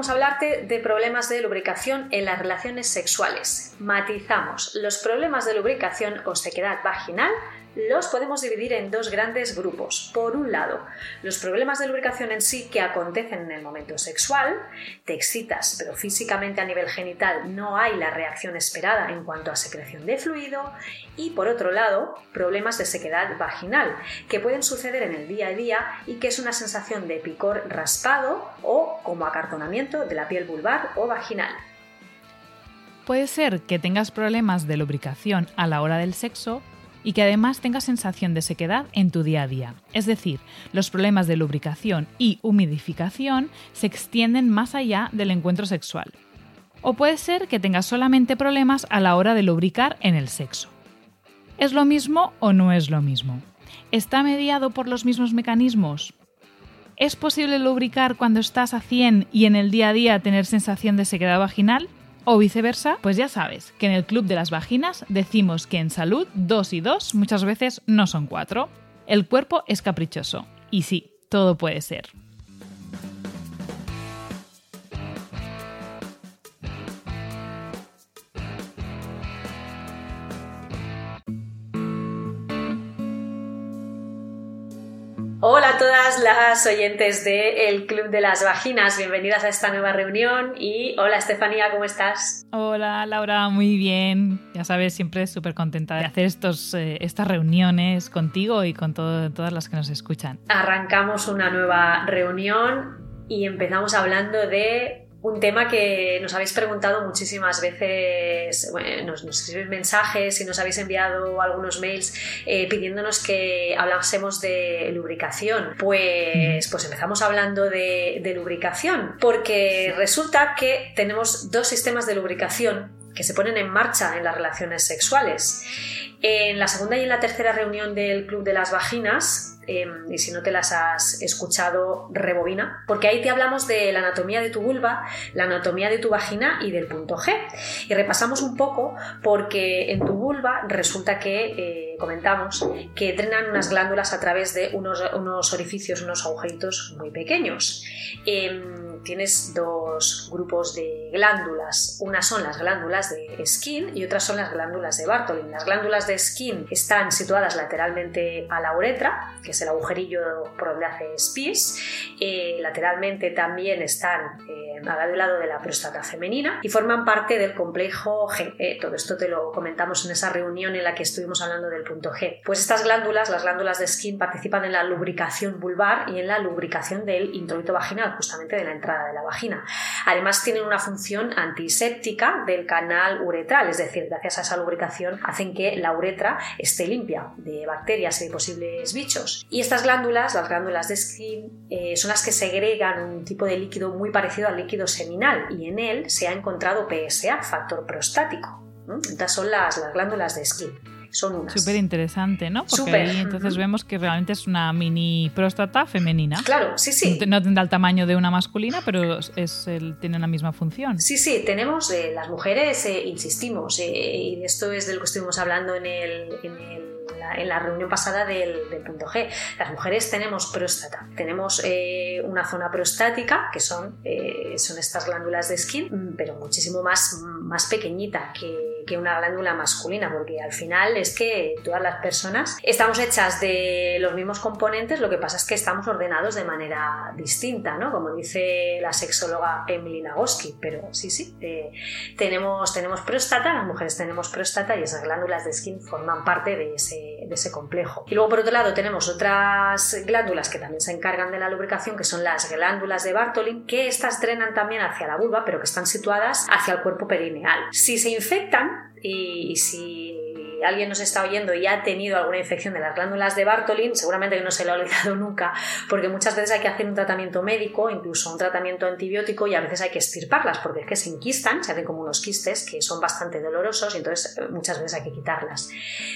vamos a hablarte de problemas de lubricación en las relaciones sexuales. Matizamos, los problemas de lubricación o sequedad vaginal los podemos dividir en dos grandes grupos. Por un lado, los problemas de lubricación en sí que acontecen en el momento sexual, te excitas, pero físicamente a nivel genital no hay la reacción esperada en cuanto a secreción de fluido, y por otro lado, problemas de sequedad vaginal, que pueden suceder en el día a día y que es una sensación de picor raspado o como acartonamiento de la piel vulvar o vaginal. Puede ser que tengas problemas de lubricación a la hora del sexo y que además tengas sensación de sequedad en tu día a día. Es decir, los problemas de lubricación y humidificación se extienden más allá del encuentro sexual. O puede ser que tengas solamente problemas a la hora de lubricar en el sexo. ¿Es lo mismo o no es lo mismo? ¿Está mediado por los mismos mecanismos? ¿Es posible lubricar cuando estás a 100 y en el día a día tener sensación de sequedad vaginal? O viceversa, pues ya sabes que en el Club de las Vaginas decimos que en salud dos y dos muchas veces no son cuatro. El cuerpo es caprichoso. Y sí, todo puede ser. Todas las oyentes del Club de las Vaginas, bienvenidas a esta nueva reunión y hola Estefanía, ¿cómo estás? Hola Laura, muy bien. Ya sabes, siempre súper contenta de hacer estos, eh, estas reuniones contigo y con todas las que nos escuchan. Arrancamos una nueva reunión y empezamos hablando de un tema que nos habéis preguntado muchísimas veces, nos, escribís mensajes y nos habéis enviado algunos mails eh, pidiéndonos que hablásemos de lubricación. Pues, pues empezamos hablando de, de lubricación, porque resulta que tenemos dos sistemas de lubricación que se ponen en marcha en las relaciones sexuales. En la segunda y en la tercera reunión del Club de las Vaginas, Em, y si no te las has escuchado, rebobina, porque ahí te hablamos de la anatomía de tu vulva, la anatomía de tu vagina y del punto G. Y repasamos un poco porque en tu vulva resulta que, eh, comentamos, que drenan unas glándulas a través de unos, unos orificios, unos agujeritos muy pequeños. Em, tienes dos grupos de glándulas. Unas son las glándulas de Skin y otras son las glándulas de Bartholin. Las glándulas de Skin están situadas lateralmente a la uretra, que es el agujerillo por donde hace pis. Eh, lateralmente también están eh, al lado de la próstata femenina y forman parte del complejo G. Eh, todo esto te lo comentamos en esa reunión en la que estuvimos hablando del Pues estas glándulas, las glándulas de Skin, participan en la lubricación vulvar y en la lubricación del introito vaginal, justamente de la entrada de la vagina. Además tienen una función antiséptica del canal uretral, es decir, gracias a esa lubricación hacen que la uretra esté limpia de bacterias y de posibles bichos. Y estas glándulas, las glándulas de Skin, eh, son las que segregan un tipo de líquido muy parecido al líquido seminal y en él se ha encontrado PSA, factor prostático. Estas son las, las glándulas de Skin son unas. Súper interesante, ¿no? Porque ahí entonces vemos que realmente es una mini próstata femenina. Claro, sí, sí. No tendrá el tamaño de una masculina, pero es el, tiene la misma función. Sí, sí, tenemos eh, las mujeres, eh, insistimos, eh, y esto es de lo que estuvimos hablando en el, en el en la reunión pasada del, punto G. Las mujeres tenemos próstata, tenemos una zona prostática, que son, son estas glándulas de skin, pero muchísimo más, más pequeñita que que una glándula masculina, porque al final es que todas las personas estamos hechas de los mismos componentes, lo que pasa es que estamos ordenados de manera distinta, ¿no? Como dice la sexóloga Emily Nagoski, pero sí, sí, eh, tenemos, tenemos próstata, las mujeres tenemos próstata y esas glándulas de skin forman parte de ese, de ese complejo. Y luego por otro lado tenemos otras glándulas que también se encargan de la lubricación, que son las glándulas de Bartholin, que estas drenan también hacia la vulva, pero que están situadas hacia el cuerpo perineal. Si se infectan y, si alguien nos está oyendo y ha tenido alguna infección de las glándulas de Bartholin, seguramente que no se lo ha olvidado nunca, porque muchas veces hay que hacer un tratamiento médico, incluso un tratamiento antibiótico, y a veces hay que estirparlas, porque es que se enquistan, se hacen como unos quistes que son bastante dolorosos y entonces eh, muchas veces hay que quitarlas.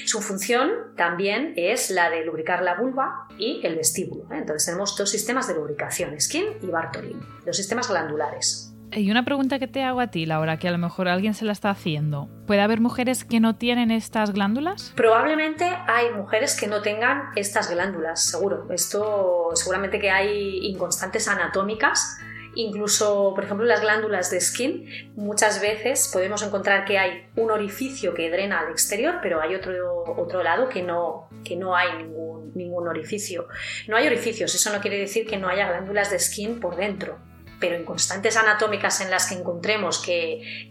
Su función también es la de lubricar la vulva y el vestíbulo. ¿eh? Entonces tenemos dos sistemas de lubricación, Skin y Bartholin, los sistemas glandulares. Y una pregunta que te hago a ti, Laura, que a lo mejor alguien se la está haciendo. ¿Puede haber mujeres que no tienen estas glándulas? Probablemente hay mujeres que no tengan estas glándulas, seguro. Esto seguramente que hay inconstantes anatómicas. Incluso, por ejemplo, las glándulas de skin, muchas veces podemos encontrar que hay un orificio que drena al exterior, pero hay otro, otro lado que no, que no hay ningún, ningún orificio. No hay orificios, eso no quiere decir que no haya glándulas de skin por dentro pero en constantes anatómicas en las que encontremos que,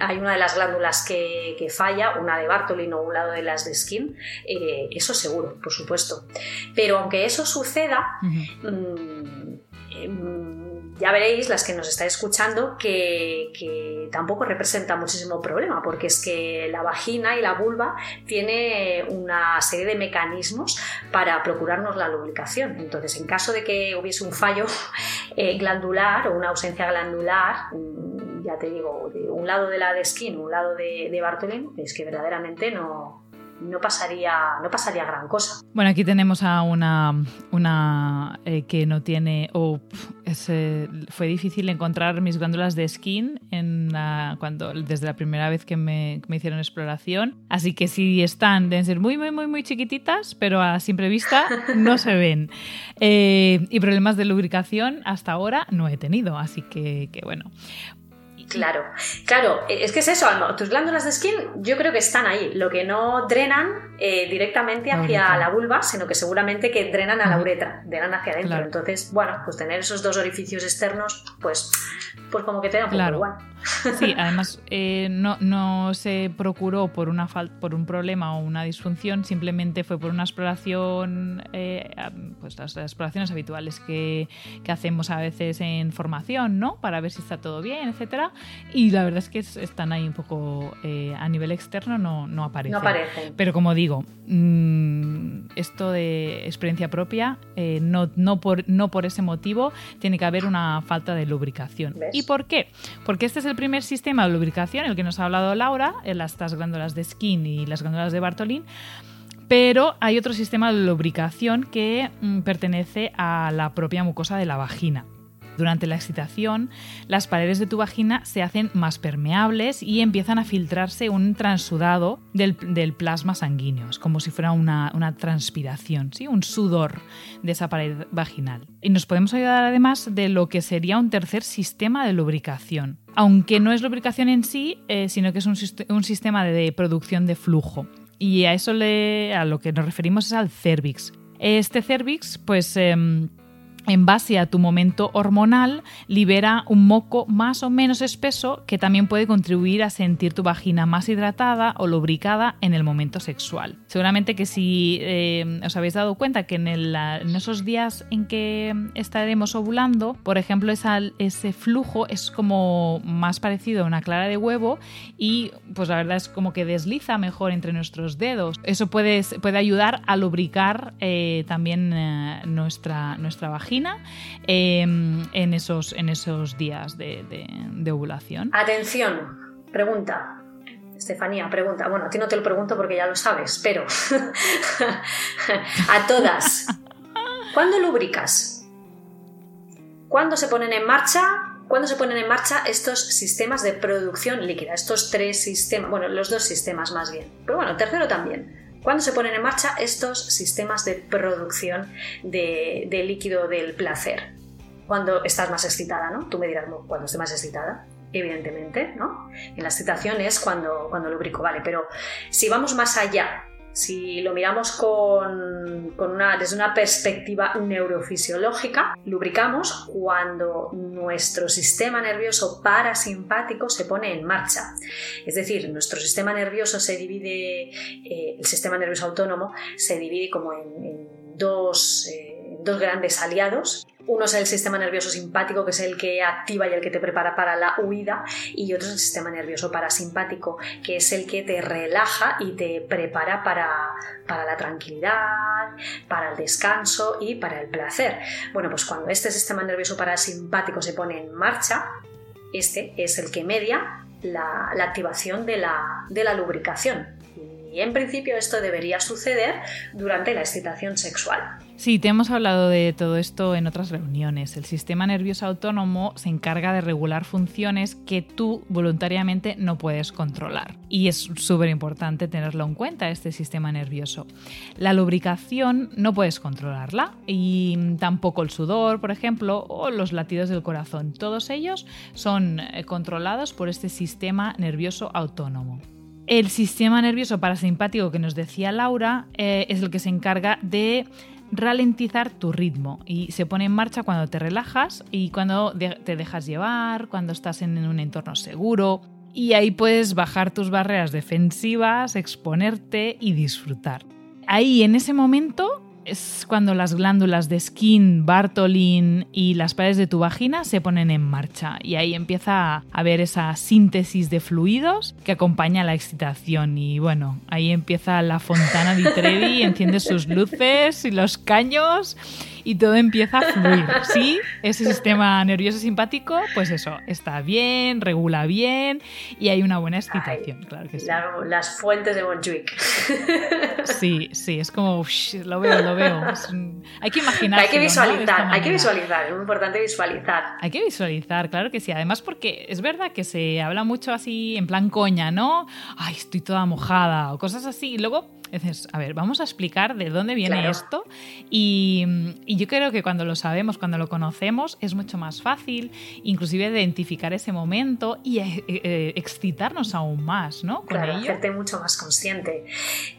hay una de las glándulas que, falla, una de Bartholin o un lado de las de Skin, eh, eso seguro, por supuesto. Pero aunque eso suceda, ya veréis, las que nos estáis escuchando, que, tampoco representa muchísimo problema, porque es que la vagina y la vulva tiene una serie de mecanismos para procurarnos la lubricación. Entonces, en caso de que hubiese un fallo eh, glandular o una ausencia glandular, mm, ya te digo, de un lado de la de skin, un lado de, de es que verdaderamente no, no pasaría, no pasaría gran cosa. Bueno, aquí tenemos a una, una eh, que no tiene, o fue difícil encontrar mis glándulas de skin en cuando, desde la primera vez que me, me, hicieron exploración. Así que si están, deben ser muy, muy, muy, muy chiquititas, pero a simple vista no se ven. Eh, y problemas de lubricación hasta ahora no he tenido, así que, que bueno. Claro, claro, e, es que es eso, tus glándulas de skin yo creo que están ahí, lo que no drenan eh, directamente hacia la, vulva, sino que seguramente que drenan a la uretra, drenan hacia adentro. Entonces, bueno, pues tener esos dos orificios externos, pues, pues como que te da un poco igual. Sí, además eh, no, no, se procuró por, una por un problema o una disfunción, simplemente fue por una exploración, eh, pues las, exploraciones habituales que, que, hacemos a veces en formación, ¿no? Para ver si está todo bien, etcétera. Y la verdad es que están ahí un poco eh, a nivel externo, no, no aparecen. No aparecen. Pero como digo, mm, esto de experiencia propia, no, no, por, no por ese motivo tiene que haber una falta de lubricación. ¿Y por qué? Porque este es el primer sistema de lubricación, el que nos ha hablado Laura, en las glándulas de Skin y las glándulas de Bartolin. Pero hay otro sistema de lubricación que mm, pertenece a la propia mucosa de la vagina. Durante la excitación, las paredes de tu vagina se hacen más permeables y empiezan a filtrarse un transudado del, plasma sanguíneo, es como si fuera una, transpiración, ¿sí? un sudor de esa pared vaginal. Y nos podemos ayudar además de lo que sería un tercer sistema de lubricación, aunque no es lubricación en sí, eh, sino que es un, sistema de producción de flujo. Y a eso le, a lo que nos referimos es al cervix. Este cervix, pues... Em, en base a tu momento hormonal, libera un moco más o menos espeso que también puede contribuir a sentir tu vagina más hidratada o lubricada en el momento sexual. Seguramente que si eh, os habéis dado cuenta que en, esos días en que estaremos ovulando, por ejemplo, ese flujo es como más parecido a una clara de huevo y pues la verdad es como que desliza mejor entre nuestros dedos. Eso puede, ayudar a lubricar eh, también eh, nuestra, nuestra vagina Em, en, esos, en esos días de, ovulación. Atención, pregunta. Estefanía, pregunta. Bueno, a ti no te lo pregunto porque ya lo sabes, pero a todas. ¿Cuándo lubricas? ¿Cuándo se ponen en marcha? ¿Cuándo se ponen en marcha estos sistemas de producción líquida? Estos tres sistemas, bueno, los dos sistemas más bien. Pero bueno, el tercero también. ¿Cuándo se ponen en marcha estos sistemas de producción de, líquido del placer? Cuando estás más excitada, ¿no? Tú me dirás, cuando esté más excitada. evidentemente, ¿no? En la excitación es cuando, cuando lubrico, vale, pero si vamos más allá si lo miramos con, una, desde una perspectiva neurofisiológica, lubricamos cuando nuestro sistema nervioso parasimpático se pone en marcha. Es decir, nuestro sistema nervioso se divide, eh, el sistema nervioso autónomo se divide como en, eh, dos grandes aliados uno es el sistema nervioso simpático, que es el que activa y el que te prepara para la huida, y otro es el sistema nervioso parasimpático, que es el que te relaja y te prepara para, para la tranquilidad, para el descanso y para el placer. Bueno, pues cuando este sistema nervioso parasimpático se pone en marcha, este es el que media la, activación de la, de la lubricación. Y en principio esto debería suceder durante la excitación sexual. Sí, te hemos hablado de todo esto en otras reuniones. El sistema nervioso autónomo se encarga de regular funciones que tú voluntariamente no puedes controlar. Y es súper importante tenerlo en cuenta, este sistema nervioso. La lubricación no puedes controlarla y tampoco el sudor, por ejemplo, o los latidos del corazón. Todos ellos son eh, controlados por este sistema nervioso autónomo. El sistema nervioso parasimpático que nos decía Laura eh, es el que se encarga de ralentizar tu ritmo y se pone en marcha cuando te relajas y cuando te dejas llevar, cuando estás en un entorno seguro. Y ahí puedes bajar tus barreras defensivas, exponerte y disfrutar. Ahí en ese momento es cuando las glándulas de skin, Bartolin y las paredes de tu vagina se ponen en marcha. Y ahí empieza a haber esa síntesis de fluidos que acompaña la excitación. Y bueno, ahí empieza la fontana di Trevi, enciende sus luces y los caños y todo empieza a fluir. Sí, ese sistema nervioso simpático, pues eso, está bien, regula bien y hay una buena excitación, claro que sí. las fuentes de Montjuic. Sí, sí, es como, lo veo, lo veo. hay que imaginar. Hay que visualizar, hay que visualizar, es muy importante visualizar. Hay que visualizar, claro que sí. Además, porque es verdad que se habla mucho así en plan coña, ¿no? Ay, estoy toda mojada o cosas así. Y luego a ver, vamos a explicar de dónde viene esto y, yo creo que cuando lo sabemos, cuando lo conocemos, es mucho más fácil inclusive identificar ese momento y eh, eh, excitarnos aún más, ¿no? Con claro, hacerte mucho más consciente.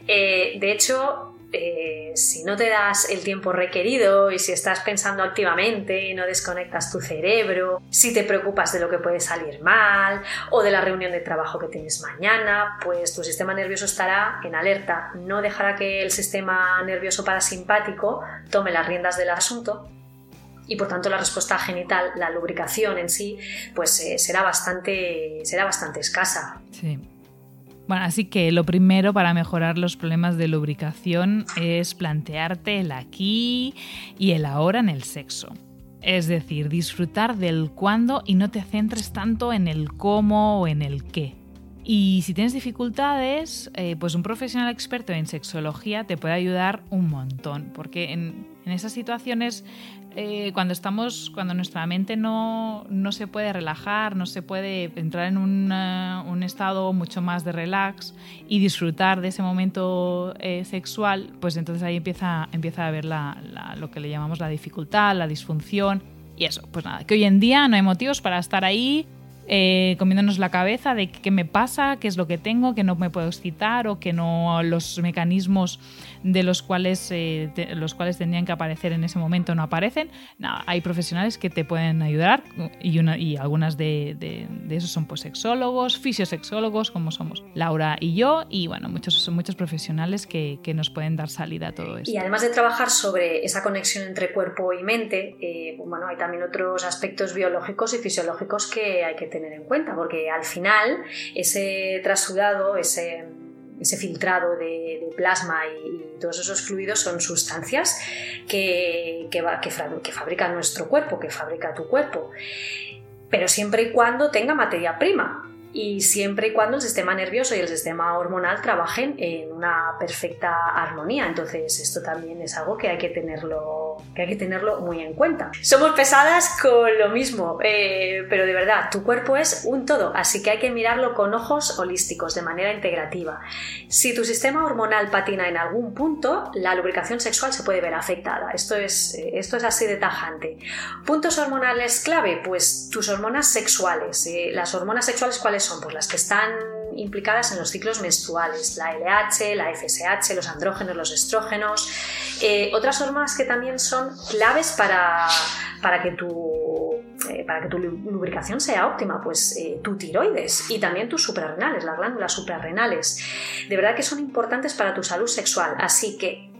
Eh, de hecho, eh, si no te das el tiempo requerido y si estás pensando activamente no desconectas tu cerebro, si te preocupas de lo que puede salir mal o de la reunión de trabajo que tienes mañana, pues tu sistema nervioso estará en alerta, no dejará que el sistema nervioso parasimpático tome las riendas del asunto y por tanto la respuesta genital, la lubricación en sí, pues eh, será, bastante, será bastante escasa. Bueno, así que lo primero para mejorar los problemas de lubricación es plantearte el aquí y el ahora en el sexo. Es decir, disfrutar del cuándo y no te centres tanto en el cómo o en el qué. Y si tienes dificultades, eh, pues un profesional experto en sexología te puede ayudar un montón, porque en, en esas situaciones eh, cuando estamos, cuando nuestra mente no, no, se puede relajar, no se puede entrar en un, un estado mucho más de relax y disfrutar de ese momento eh, sexual, pues entonces ahí empieza, empieza a haber la, lo que le llamamos la dificultad, la disfunción. Y eso, pues nada, que hoy en día no hay motivos para estar ahí eh, comiéndonos la cabeza de qué me pasa, qué es lo que tengo, que no me puedo excitar o que no los mecanismos de los cuales, eh, los cuales tendrían que aparecer en ese momento no aparecen. hay profesionales que te pueden ayudar y, una, y algunas de, de, esos son pues sexólogos, fisiosexólogos como somos Laura y yo y bueno, muchos, muchos profesionales que, que nos pueden dar salida a todo esto. Y además de trabajar sobre esa conexión entre cuerpo y mente, eh, bueno, hay también otros aspectos biológicos y fisiológicos que hay que tener en cuenta, porque al final ese trasudado, ese ese filtrado de, plasma y, todos esos fluidos son sustancias que, que, que, fabrica nuestro cuerpo, que fabrica tu cuerpo. Pero siempre y cuando tenga materia prima y siempre y cuando el sistema nervioso y el sistema hormonal trabajen en una perfecta armonía. Entonces esto también es algo que hay que tenerlo que hay que tenerlo muy en cuenta. Somos pesadas con lo mismo, eh, pero de verdad, tu cuerpo es un todo, así que hay que mirarlo con ojos holísticos, de manera integrativa. Si tu sistema hormonal patina en algún punto, la lubricación sexual se puede ver afectada. Esto es, eh, esto es así de tajante. Puntos hormonales clave, pues tus hormonas sexuales. Eh, las hormonas sexuales, ¿cuáles son? Pues las que implicadas en los ciclos menstruales, la LH, la FSH, los andrógenos, los estrógenos. Eh, otras hormonas que también son claves para, para que tu eh, para que tu lubricación sea óptima, pues eh, tu tiroides y también tus suprarrenales, las glándulas suprarrenales. De verdad que son importantes para tu salud sexual. Así que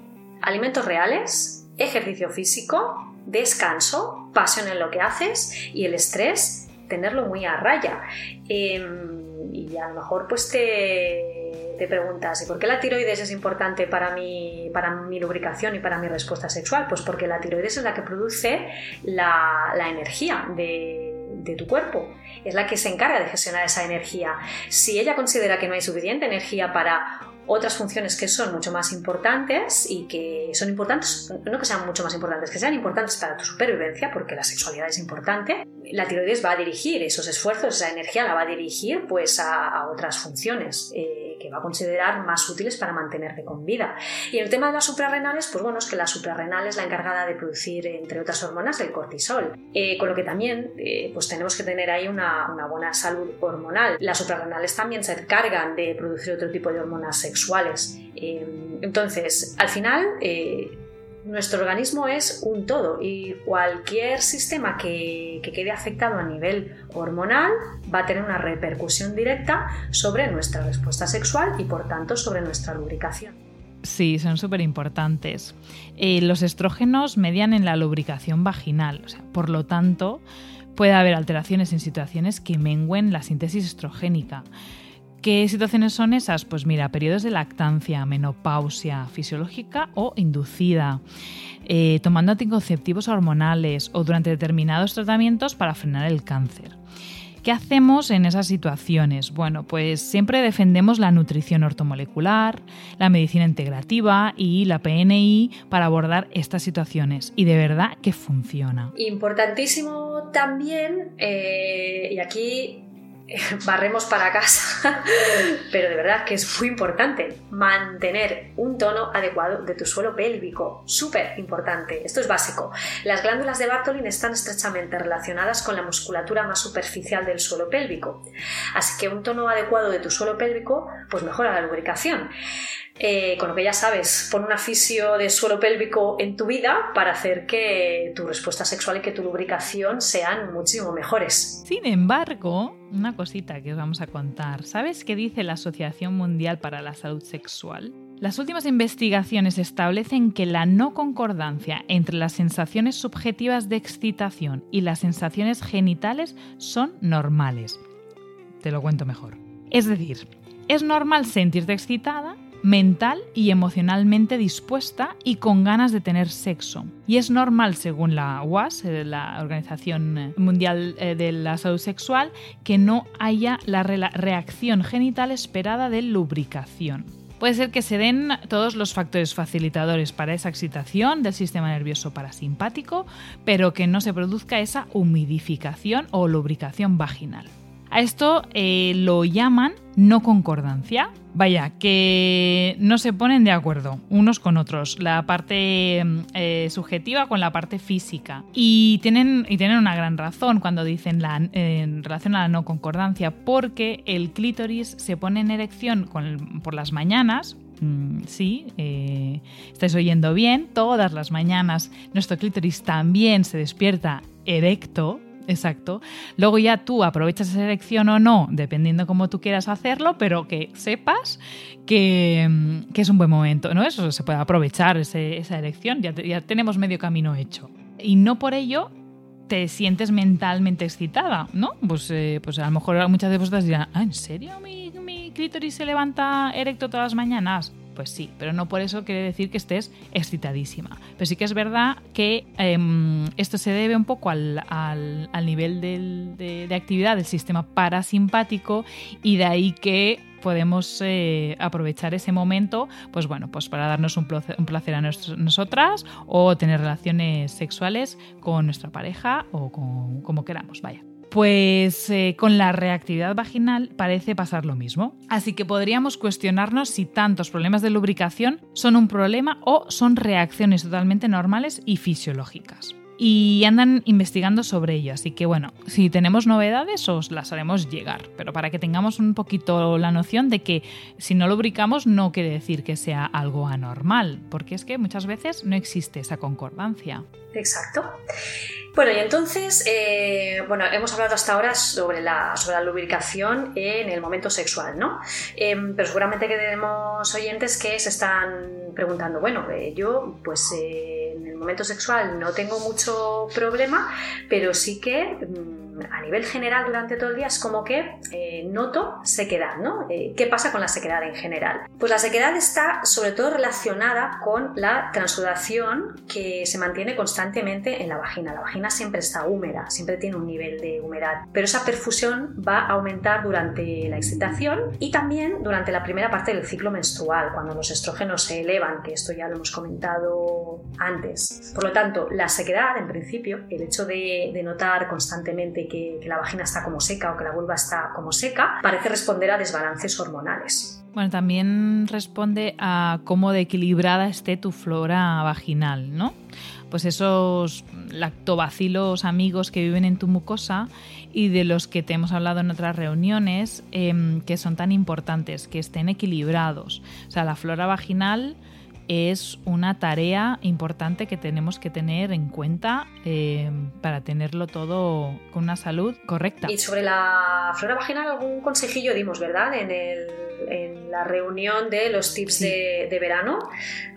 alimentos reales, ejercicio físico, descanso, pasión en lo que haces y el estrés, tenerlo muy a raya. Em, y a lo mejor pues te, te, preguntas, ¿y por qué la tiroides es importante para mi, para mi lubricación y para mi respuesta sexual? Pues porque la tiroides es la que produce la, la energía de, de tu cuerpo, es la que se encarga de gestionar esa energía. Si ella considera que no hay suficiente energía para otras funciones que son mucho más importantes y que son importantes, no que sean mucho más importantes, que sean importantes para tu supervivencia, porque la sexualidad es importante, la tiroides va a dirigir esos esfuerzos, esa energía la va a dirigir pues a, otras funciones eh, que va a considerar más útiles para mantenerte con vida. Y el tema de las suprarrenales, pues bueno, es que la suprarrenal es la encargada de producir, entre otras hormonas, el cortisol, eh, con lo que también eh, pues tenemos que tener ahí una, una buena salud hormonal. Las suprarrenales también se encargan de producir otro tipo de hormonas sexuales eh, entonces, al final, eh, nuestro organismo es un todo y cualquier sistema que, quede afectado a nivel hormonal va a tener una repercusión directa sobre nuestra respuesta sexual y por tanto sobre nuestra lubricación. Sí, son súper importantes. Eh, los estrógenos median en la lubricación vaginal, por lo tanto, puede haber alteraciones en situaciones que mengüen la síntesis estrogénica. ¿Qué situaciones son esas? Pues mira, periodos de lactancia, menopausia fisiológica o inducida, eh, tomando anticonceptivos hormonales o durante determinados tratamientos para frenar el cáncer. ¿Qué hacemos en esas situaciones? Bueno, pues siempre defendemos la nutrición ortomolecular, la medicina integrativa y la PNI para abordar estas situaciones. Y de verdad que funciona. Importantísimo también, eh, y aquí barremos para casa, pero de verdad que es muy importante mantener un tono adecuado de tu suelo pélvico, súper importante, esto es básico. Las glándulas de Bartholin están estrechamente relacionadas con la musculatura más superficial del suelo pélvico, así que un tono adecuado de tu suelo pélvico pues mejora la lubricación. Eh, con lo que ya sabes, pon un afisio de suelo pélvico en tu vida para hacer que tu respuesta sexual y que tu lubricación sean muchísimo mejores. Sin embargo, una cosita que os vamos a contar. ¿Sabes qué dice la Asociación Mundial para la Salud Sexual? Las últimas investigaciones establecen que la no concordancia entre las sensaciones subjetivas de excitación y las sensaciones genitales son normales. Te lo cuento mejor. Es decir, es normal sentirte excitada mental y emocionalmente dispuesta y con ganas de tener sexo. Y es normal, según la UAS, eh, la Organización Mundial eh, de la Salud Sexual, que no haya la reacción genital esperada de lubricación. Puede ser que se den todos los factores facilitadores para esa excitación del sistema nervioso parasimpático, pero que no se produzca esa humidificación o lubricación vaginal. A esto eh, lo llaman no concordancia. Vaya, que no se ponen de acuerdo unos con otros, la parte eh, subjetiva con la parte física. Y tienen, y tienen una gran razón cuando dicen la, en relación a la no concordancia, porque el clítoris se pone en erección por las mañanas, mm, sí, eh, estáis oyendo bien, todas las mañanas nuestro clítoris también se despierta erecto, Exacto. Luego ya tú aprovechas esa elección o no, dependiendo cómo tú quieras hacerlo, pero que sepas que, mm, es un buen momento, ¿no? Eso se puede aprovechar esa elección, ya, ya tenemos medio camino hecho. Y no por ello te sientes mentalmente excitada, ¿no? Pues, eh, pues a lo mejor muchas de vosotras dirán, ¿Ah, ¿en serio mi, mi clítoris se levanta erecto todas las mañanas? Pues sí, pero no por eso quiere decir que estés excitadísima. Pero sí que es verdad que em, esto se debe un poco al, nivel de, actividad del sistema parasimpático y de ahí que podemos eh, aprovechar ese momento, pues bueno, pues para darnos un placer, a nosotras o tener relaciones sexuales con nuestra pareja o con como queramos, vaya. Pues eh, con la reactividad vaginal parece pasar lo mismo. Así que podríamos cuestionarnos si tantos problemas de lubricación son un problema o son reacciones totalmente normales y fisiológicas y andan investigando sobre ello. Así que bueno, si tenemos novedades os las haremos llegar, pero para que tengamos un poquito la noción de que si no lubricamos no quiere decir que sea algo anormal, porque es que muchas veces no existe esa concordancia. Exacto. Bueno, y entonces, eh, bueno, hemos hablado hasta ahora sobre la, sobre la lubricación en el momento sexual, ¿no? Em, pero seguramente que tenemos oyentes que se están preguntando, bueno, eh, yo pues eh, en el momento sexual no tengo mucho problema, pero sí que... Mm, a nivel general durante todo el día es como que eh, noto sequedad, ¿no? Eh, ¿Qué pasa con la sequedad en general? Pues la sequedad está sobre todo relacionada con la transudación que se mantiene constantemente en la vagina. La vagina siempre está húmeda, siempre tiene un nivel de humedad, pero esa perfusión va a aumentar durante la excitación y también durante la primera parte del ciclo menstrual, cuando los estrógenos se elevan, que esto ya lo hemos comentado antes. Por lo tanto, la sequedad, en principio, el hecho de, de notar constantemente que, la vagina está como seca o que la vulva está como seca, parece responder a desbalances hormonales. Bueno, también responde a cómo de equilibrada esté tu flora vaginal, ¿no? Pues esos lactobacilos amigos que viven en tu mucosa y de los que te hemos hablado en otras reuniones, em, que son tan importantes, que estén equilibrados. O sea, la flora vaginal es una tarea importante que tenemos que tener en cuenta eh, para tenerlo todo con una salud correcta. Y sobre la flora vaginal, algún consejillo dimos, ¿verdad? En, la reunión de los tips de, verano.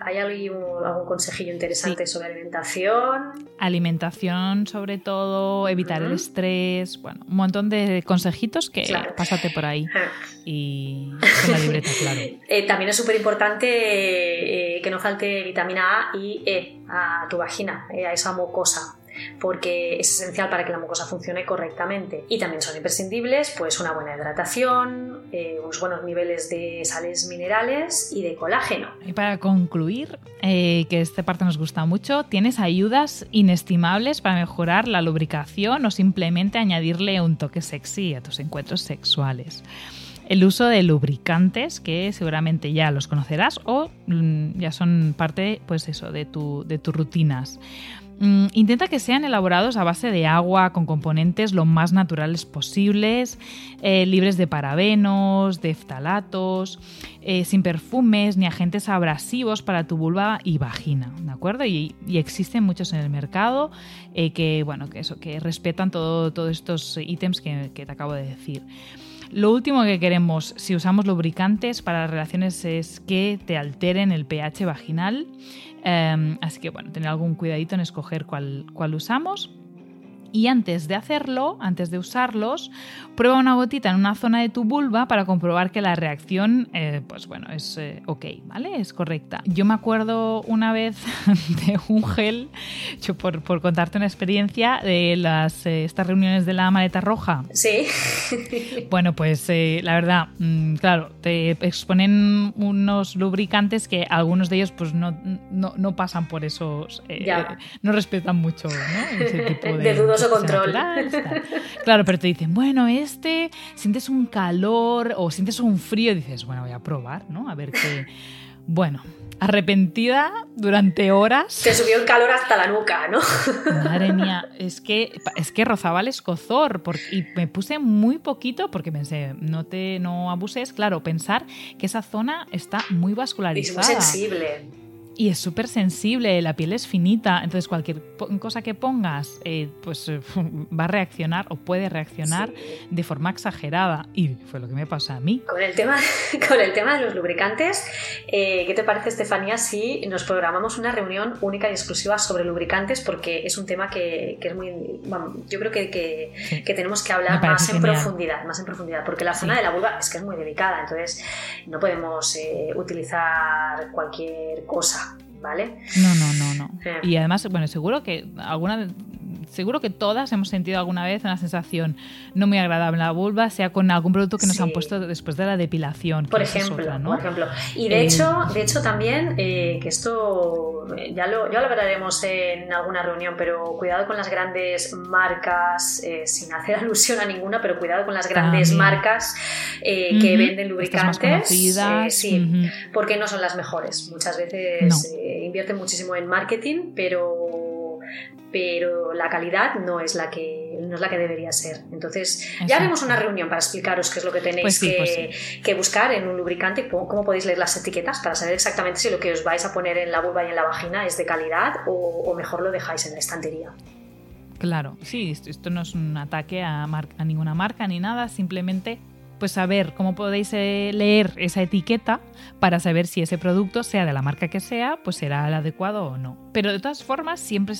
¿Hay algún, consejillo interesante sobre alimentación? Alimentación, sobre todo, evitar el estrés, bueno, un montón de consejitos que pásate por ahí. y con la libreta, claro. Eh, también es súper importante eh, que no falte vitamina A y E a tu vagina, eh, a esa mucosa porque es esencial para que la mucosa funcione correctamente. Y también son imprescindibles pues una buena hidratación, eh, unos buenos niveles de sales minerales y de colágeno. Y para concluir, eh, que esta parte nos gusta mucho, tienes ayudas inestimables para mejorar la lubricación o simplemente añadirle un toque sexy a tus encuentros sexuales el uso de lubricantes que seguramente ya los conocerás o mm, ya son parte pues eso de, tu, de tus rutinas. Mm, intenta que sean elaborados a base de agua con componentes lo más naturales posibles, eh, libres de parabenos, de ftalatos, eh, sin perfumes ni agentes abrasivos para tu vulva y vagina, ¿de acuerdo? Y, existen muchos en el mercado eh, que, bueno, que, eso, que respetan todos estos ítems que te acabo de decir. Lo último que queremos si usamos lubricantes para relaciones es que te alteren el pH vaginal. Em, así que bueno, tener algún cuidadito en escoger cuál, cuál usamos. Y antes de hacerlo, antes de usarlos, prueba una gotita en una zona de tu vulva para comprobar que la reacción, eh, pues bueno, es eh, ok, ¿vale? Es correcta. Yo me acuerdo una vez de un gel, yo por, contarte una experiencia de las, eh, estas reuniones de la maleta roja. Sí. Bueno, pues la verdad, mm, claro, te exponen unos lubricantes que algunos de ellos pues no, no, pasan por esos, no respetan mucho ¿no? ese tipo de... de control. Claro, pero te dicen, bueno, este, sientes un calor o sientes un frío, y dices, bueno, voy a probar, ¿no? A ver qué. Bueno, arrepentida durante horas. Te subió el calor hasta la nuca, ¿no? Madre mía, es que, es que rozaba el escozor y me puse muy poquito porque pensé, no te no abuses, claro, pensar que esa zona está muy vascularizada. Es muy sensible. Y es súper sensible, la piel es finita, entonces cualquier cosa que pongas eh, pues eh, va a reaccionar o puede reaccionar de forma exagerada. Y fue lo que me pasó a mí. Con el tema, con el tema de los lubricantes, eh, ¿qué te parece, Estefanía, si nos programamos una reunión única y exclusiva sobre lubricantes? Porque es un tema que, es muy... yo creo que, que, tenemos que hablar más en profundidad, más en profundidad, porque la zona de la vulva es que es muy delicada, entonces no podemos utilizar cualquier cosa ¿vale? No, no, no, no. Y además, bueno, seguro que alguna seguro que todas hemos sentido alguna vez una sensación no muy agradable en la vulva, sea con algún producto que nos han puesto después de la depilación. Por ejemplo, por ejemplo. Y de, eh, hecho, de hecho también, eh, que esto ya lo, ya lo hablaremos en alguna reunión, pero cuidado con las grandes marcas, eh, sin hacer alusión a ninguna, pero cuidado con las grandes marcas que venden lubricantes. sí, porque no son las mejores. Muchas veces invierten muchísimo en marketing, pero pero la calidad no es la que, no es la que debería ser. Entonces, ya haremos una reunión para explicaros qué es lo que tenéis pues pues que, buscar en un lubricante, cómo, cómo, podéis leer las etiquetas para saber exactamente si lo que os vais a poner en la vulva y en la vagina es de calidad o, mejor lo dejáis en la estantería. Claro, sí, esto no es un ataque a, a ninguna marca ni nada, simplemente pues saber cómo podéis eh, leer esa etiqueta para saber si ese producto, sea de la marca que sea, pues será el adecuado o no. Pero de todas formas, siempre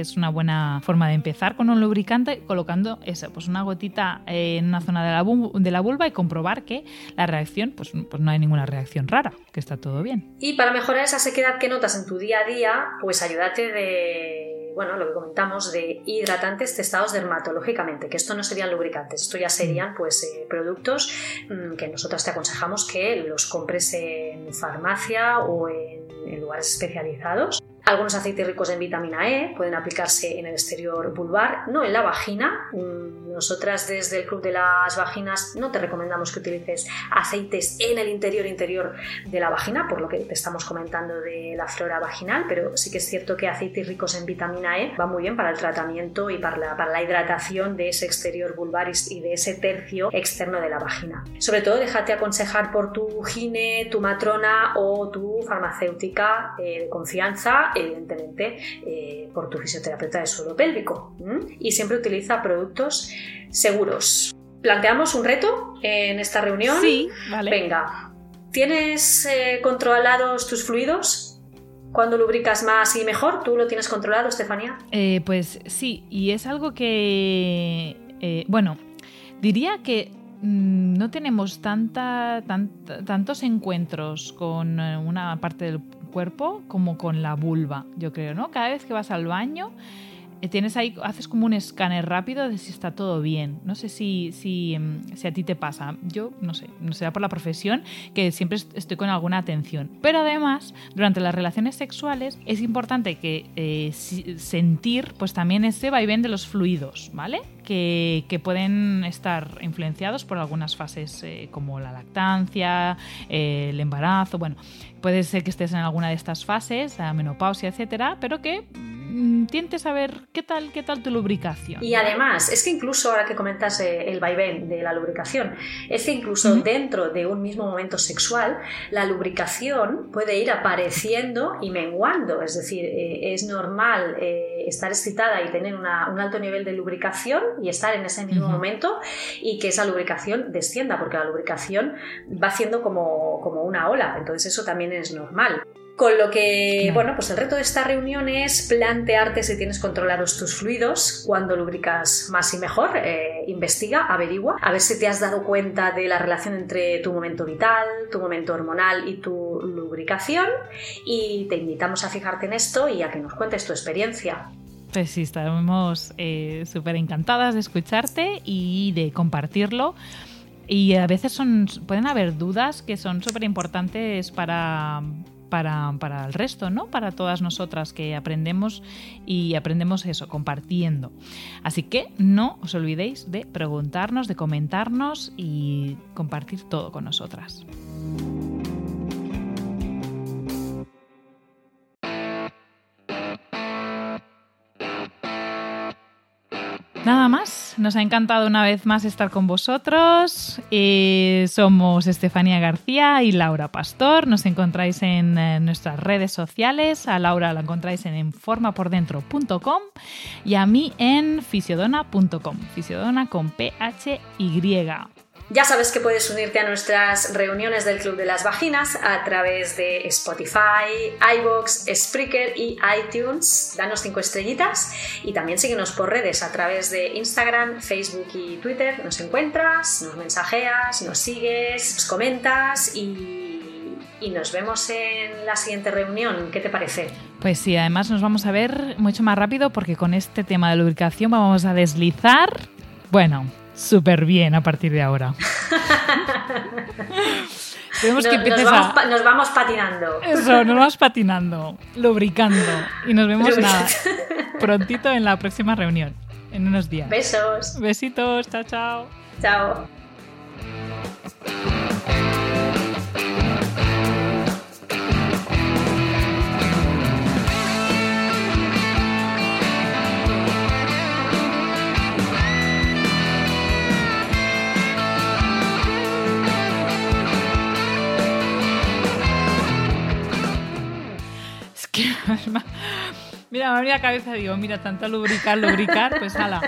es, una buena forma de empezar con un lubricante colocando eso, pues una gotita en una zona de la, de la vulva y comprobar que la reacción, pues, pues no hay ninguna reacción rara, que está todo bien. Y para mejorar esa sequedad que notas en tu día a día, pues ayúdate de bueno, lo que comentamos de hidratantes testados dermatológicamente, que esto no serían lubricantes, esto ya serían pues eh, productos mm, que nosotras te aconsejamos que los compres en farmacia o en lugares especializados algunos aceites ricos en vitamina E pueden aplicarse en el exterior vulvar, no en la vagina. Mm, nosotras desde el Club de las Vaginas no te recomendamos que utilices aceites en el interior interior de la vagina, por lo que te estamos comentando de la flora vaginal, pero sí que es cierto que aceites ricos en vitamina E van muy bien para el tratamiento y para la, para la hidratación de ese exterior vulvar y de ese tercio externo de la vagina. Sobre todo déjate aconsejar por tu gine, tu matrona o tu farmacéutica eh, de confianza evidentemente eh, por tu fisioterapeuta de suelo pélvico. Y siempre utiliza productos seguros. ¿Planteamos un reto en esta reunión? Sí, vale. Venga, ¿tienes eh, controlados tus fluidos? ¿Cuándo lubricas más y mejor? ¿Tú lo tienes controlado, Estefanía? Eh, pues sí, y es algo que, bueno, diría que mm, no tenemos tanta, tantos encuentros con una parte del cuerpo como con la vulva, yo creo, ¿no? Cada vez que vas al baño, eh, tienes ahí, haces como un escáner rápido de si está todo bien. No sé si, si, mm, si, a ti te pasa. Yo no sé, no sea por la profesión, que siempre estoy con alguna atención. Pero además, durante las relaciones sexuales es importante que eh, sentir pues también ese vaivén de los fluidos, ¿vale? Que, que pueden estar influenciados por algunas fases eh, como la lactancia, el embarazo, bueno, puede ser que estés en alguna de estas fases, la menopausia, etcétera, pero que mm, tientes a ver qué tal, qué tal tu lubricación. Y además, es que incluso ahora que comentas eh, el vaivén de la lubricación, es que incluso dentro de un mismo momento sexual, la lubricación puede ir apareciendo y menguando. Es decir, eh, es normal eh, estar excitada y tener un alto nivel de lubricación y estar en ese mismo momento y que esa lubricación descienda, porque la lubricación va haciendo como, como una ola. Entonces eso también es normal. Con lo que, bueno, pues el reto de esta reunión es plantearte si tienes controlados tus fluidos, cuando lubricas más y mejor, eh, investiga, averigua, a ver si te has dado cuenta de la relación entre tu momento vital, tu momento hormonal y tu lubricación y te invitamos a fijarte en esto y a que nos cuentes tu experiencia. Pues sí, estamos eh, súper encantadas de escucharte y de compartirlo. Y a veces pueden haber dudas que son súper importantes para, para, para, el resto, ¿no? Para todas nosotras que aprendemos y aprendemos eso, compartiendo. Así que no os olvidéis de preguntarnos, de comentarnos y compartir todo con nosotras. Nada más, nos ha encantado una vez más estar con vosotros. Eh, somos Estefanía García y Laura Pastor. Nos encontráis en, eh, nuestras redes sociales. A Laura la encontráis en enformapordentro.com y a mí en fisiodona.com. Fisiodona con P-H-Y. Ya sabes que puedes unirte a nuestras reuniones del Club de las Vaginas a través de Spotify, iBox, Spreaker y iTunes. Danos cinco estrellitas y también síguenos por redes a través de Instagram, Facebook y Twitter. Nos encuentras, nos mensajeas, nos sigues, nos comentas y y nos vemos en la siguiente reunión. ¿Qué te parece? Pues sí, además nos vamos a ver mucho más rápido porque con este tema de lubricación vamos a deslizar, bueno, súper bien a partir de ahora. Tenemos que nos, vamos, nos vamos patinando. Eso, nos vamos patinando, lubricando. Y nos vemos nada, prontito en la próxima reunión, en unos días. Besos. Besitos, chao, chao. Chao. Mira, me la cabeza digo, mira, tanto lubricar, lubricar, pues ala,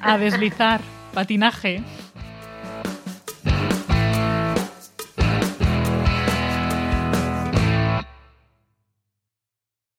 a deslizar, patinaje.